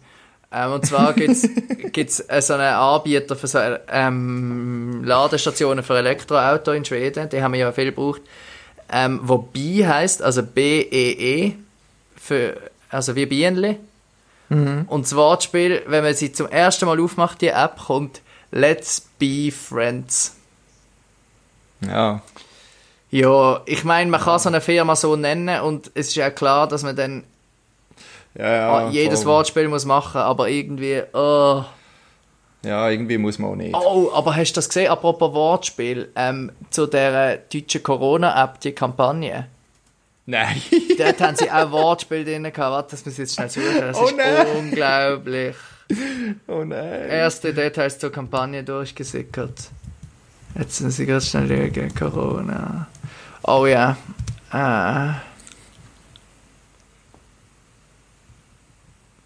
Ähm, und zwar gibt es äh, so einen Anbieter für so ähm, Ladestationen für Elektroauto in Schweden. Die haben wir ja viel gebraucht. Ähm, wo BI heisst, also B-E-E, für, also wie Bienenli. Und das Wortspiel, wenn man sie zum ersten Mal aufmacht, die App, kommt Let's be Friends. Ja. Ja, ich meine, man kann so eine Firma so nennen und es ist ja klar, dass man dann Ja, ja. ah, jedes voll. Wortspiel muss machen, aber irgendwie, oh. Ja, irgendwie muss man auch nicht. Oh, aber hast du das gesehen, apropos Wortspiel, ähm, zu der deutschen Corona-App, die Kampagne? Nein. Dort haben sie auch Wortspiel drin gehabt. Warte, das muss ich jetzt schnell suchen. Das Oh ist nein. unglaublich. oh nein. Erste Details zur Kampagne durchgesickert. Jetzt muss ich ganz schnell schauen. Corona. Oh ja. Ah.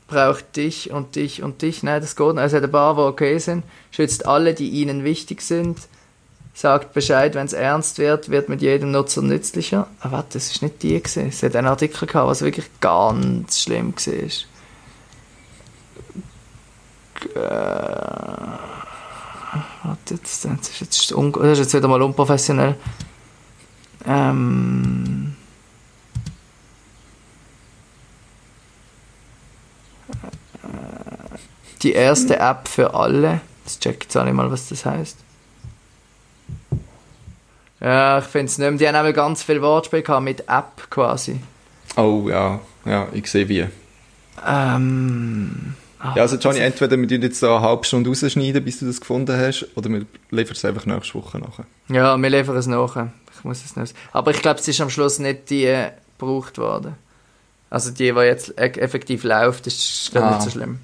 Braucht dich und dich und dich. Nein, das geht nicht. Also hat ein paar, die okay sind. Schützt alle, die ihnen wichtig sind. Sagt Bescheid, wenn es ernst wird, wird mit jedem Nutzer nützlicher. Ah, warte, das ist nicht die gewesen. Es hat einen Artikel gehabt, was wirklich ganz schlimm war. Warte, jetzt, das ist jetzt, das ist jetzt wieder mal unprofessionell. Ähm. Die erste App für alle. Das check jetzt auch nicht mal, was das heißt. Ja, ich finde es nicht mehr. Die haben auch ganz viel Wortspiel gehabt mit App quasi. Oh ja, ja, ich sehe wie. Ähm. Ja, also Johnny, entweder wir jetzt da eine halbe Stunde rausschneiden, bis du das gefunden hast, oder wir liefern es einfach nächste Woche nachher. Ja, wir liefern es nach. Ich muss es nicht. Aber ich glaube, es ist am Schluss nicht die äh, gebraucht worden. Also die, die jetzt e- effektiv läuft, ist Ah. nicht so schlimm.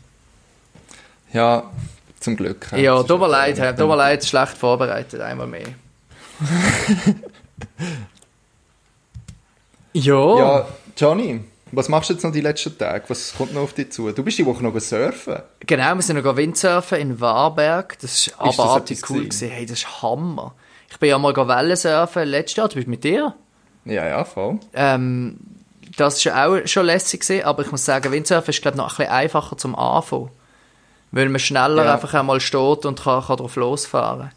Ja, zum Glück. Ja, ist tut mir leid, Herr, tut mir leid, schlecht vorbereitet, einmal mehr. ja. Ja, Johnny, was machst du jetzt noch die letzten Tage? Was kommt noch auf dich zu? Du bist die Woche noch surfen. Genau, wir sind noch Windsurfen in Warberg. Das war das abartig cool. gewesen? Hey, das ist Hammer. Ich bin ja mal Wellensurfen letztes Jahr, du bist mit dir. Ja, ja, voll. Ähm, das war auch schon lässig, gewesen, aber ich muss sagen, Windsurfen ist glaube ich noch ein bisschen einfacher zum Anfangen. Weil man schneller Ja. einfach einmal steht und kann, kann drauf losfahren.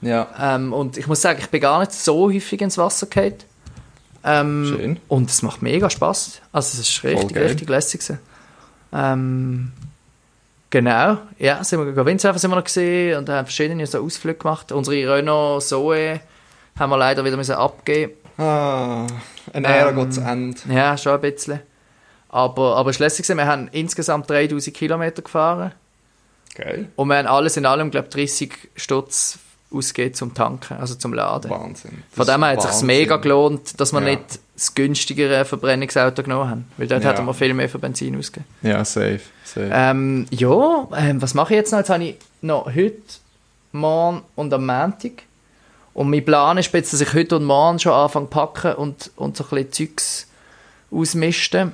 Ja, Ähm, und ich muss sagen, ich bin gar nicht so häufig ins Wasser gefallen. Ähm, Schön. Und es macht mega Spaß. Also es ist richtig, richtig lässig. Ähm, genau, ja, sind wir gegangen. Windsurfen sind wir noch gesehen und haben verschiedene so Ausflüge gemacht. Unsere Renault Zoe haben wir leider wieder müssen abgeben. ah, ein Ära Ähm, geht zu Ende. Ja, schon ein bisschen. Aber, aber es war lässig. Wir haben insgesamt 3000 Kilometer gefahren. Geil. Und wir haben alles in allem, glaube ich, 30 Stutz ausgegeben zum Tanken, also zum Laden. Wahnsinn. Das Von dem her hat es sich mega gelohnt, dass wir Ja. nicht das günstigere Verbrennungsauto genommen haben. Weil dort Ja. hätten wir viel mehr für Benzin ausgegeben. Ja, safe. safe. Ähm, ja, ähm, was mache ich jetzt noch? Jetzt habe ich noch heute, morgen und am Montag. Und mein Plan ist jetzt, dass ich heute und morgen schon anfange zu packen und, und so ein bisschen Zeugs ausmisten.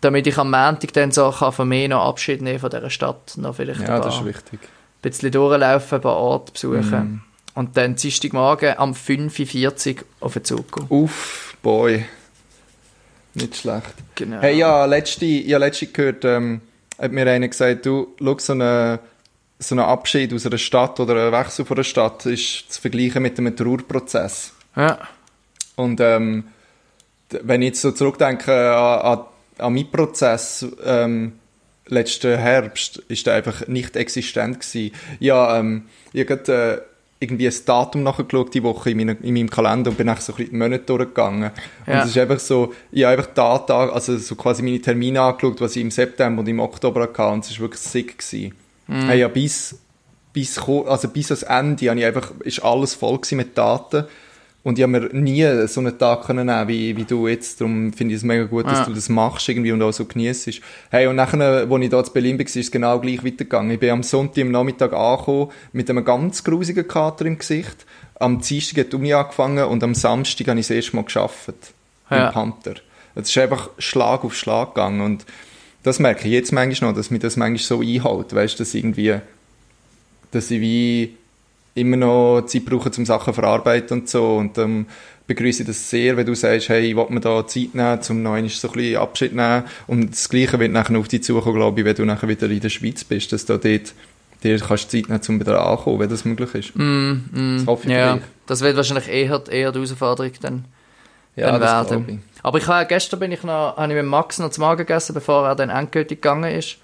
Damit ich am Montag dann so kann von mir noch Abschied nehmen von dieser Stadt. Noch vielleicht ja, das ist wichtig. Ein bisschen durchlaufen, ein paar Orte besuchen. Mhm. Und dann Dienstagmorgen am 5.40 Uhr auf den Zug gehen. Uff, boy. Nicht schlecht. Genau. Hey, ja, letzte, ich habe letzte gehört, ähm, hat mir einer gesagt, du, schau, so eine, so ein Abschied aus einer Stadt oder ein Wechsel von einer Stadt ist zu vergleichen mit einem Trauerprozess. Ja. Und ähm, wenn ich jetzt so zurückdenke an, an, an meinen Prozess ähm, letzten Herbst, ist der einfach nicht existent gewesen. Ja, ähm, ich habe äh, irgendwie ein Datum nachgeschaut die Woche in, meiner, in meinem Kalender und bin einfach so ein bisschen die Monate durchgegangen. Und Ja. es ist einfach so, ich habe einfach da, da, also so quasi meine Termine angeschaut, was ich im September und im Oktober hatte und es ist wirklich sick gewesen. Hey, ja, bis, bis, also bis ans Ende ich einfach, ist alles voll mit Daten. Und ich habe mir nie so einen Tag können nehmen wie, wie du jetzt. Darum finde ich es mega gut, dass Ja. du das machst irgendwie und auch so genießt. Hey, und nachher, als ich da in Berlin war, ist es genau gleich weitergegangen. Ich bin am Sonntag am Nachmittag angekommen mit einem ganz grusigen Kater im Gesicht. Am Dienstag hat die Uni angefangen und am Samstag habe ich das erste Mal gearbeitet. Ja. Im Panther. Es ist einfach Schlag auf Schlag gegangen und das merke ich jetzt manchmal noch, dass mir das manchmal so einhält, weißt du, dass irgendwie, dass ich wie immer noch Zeit brauche, um Sachen zu verarbeiten und so und dann begrüße ich das sehr, wenn du sagst, hey, ich will mir da Zeit nehmen, um noch einmal so ein bisschen Abschied zu nehmen und das Gleiche wird nachher auf dich zukommen, glaube ich, wenn du nachher wieder in der Schweiz bist, dass du dort dir kannst Zeit nehmen, um wieder anzukommen, wenn das möglich ist. Mm, mm, Das hoffe ich ja. Das wird wahrscheinlich eher, eher die Herausforderung dann. Ja, dann werden. ich. Aber ich habe gestern bin ich noch, habe ich mit Max noch zum Morgen gegessen, bevor er dann endgültig gegangen ist.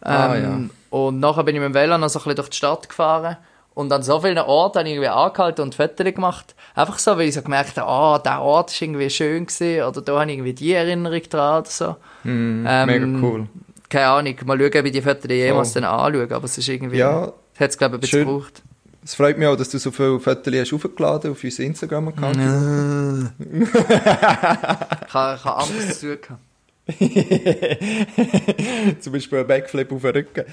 Ah, Ähm, Und nachher bin ich mit dem Velo noch so ein bisschen durch die Stadt gefahren. Und an so vielen Orten habe ich irgendwie angehalten und Fotos gemacht. Einfach so, weil ich so gemerkt habe, ah, der Ort ist irgendwie schön gewesen, oder da habe ich irgendwie die Erinnerung dran oder so. Ähm, Mega cool. Keine Ahnung, mal schauen, ob ich die Fotos jemals Voll. dann anschaue, aber es ist irgendwie, Ja, hat es glaube ich ein bisschen gebraucht. Es freut mich auch, dass du so viele Fotos hast aufgeladen auf unser Instagram-Account. Ich habe, ich habe anderes zu tun gehabt. Zum Beispiel ein Backflip auf den Rücken.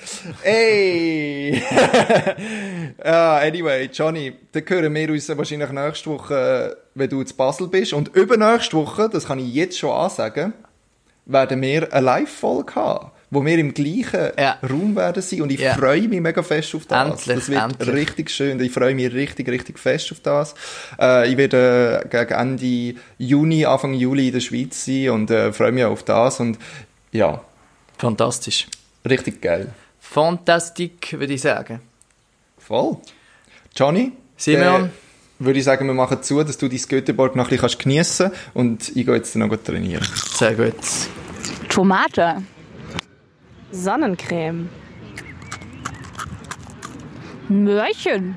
Ey! ja, anyway, Johnny, dann hören wir uns wahrscheinlich nächste Woche, wenn du zu Basel bist. Und übernächste Woche, das kann ich jetzt schon ansagen, werden wir eine Live-Folge haben, wo wir im gleichen Ja. Raum werden sein. Und ich Ja. freue mich mega fest auf das. Endlich, das wird endlich. richtig schön. Ich freue mich richtig, richtig fest auf das. Äh, ich werde äh, gegen Ende Juni, Anfang Juli in der Schweiz sein und äh, freue mich auf das. Und ja, Fantastisch. richtig geil. Fantastik, würde ich sagen. Voll. Johnny? Simeon? äh, würde ich sagen, wir machen zu, dass du dein Göteborg noch ein bisschen geniessen kannst und ich gehe jetzt noch trainieren. Sehr gut. Tomate. Sonnencreme. Möhrchen.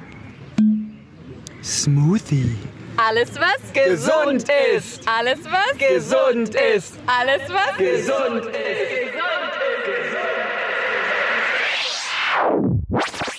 Smoothie. Alles was gesund, gesund ist. Alles was gesund ist. Alles was gesund ist. Gesund ist. Gesund ist.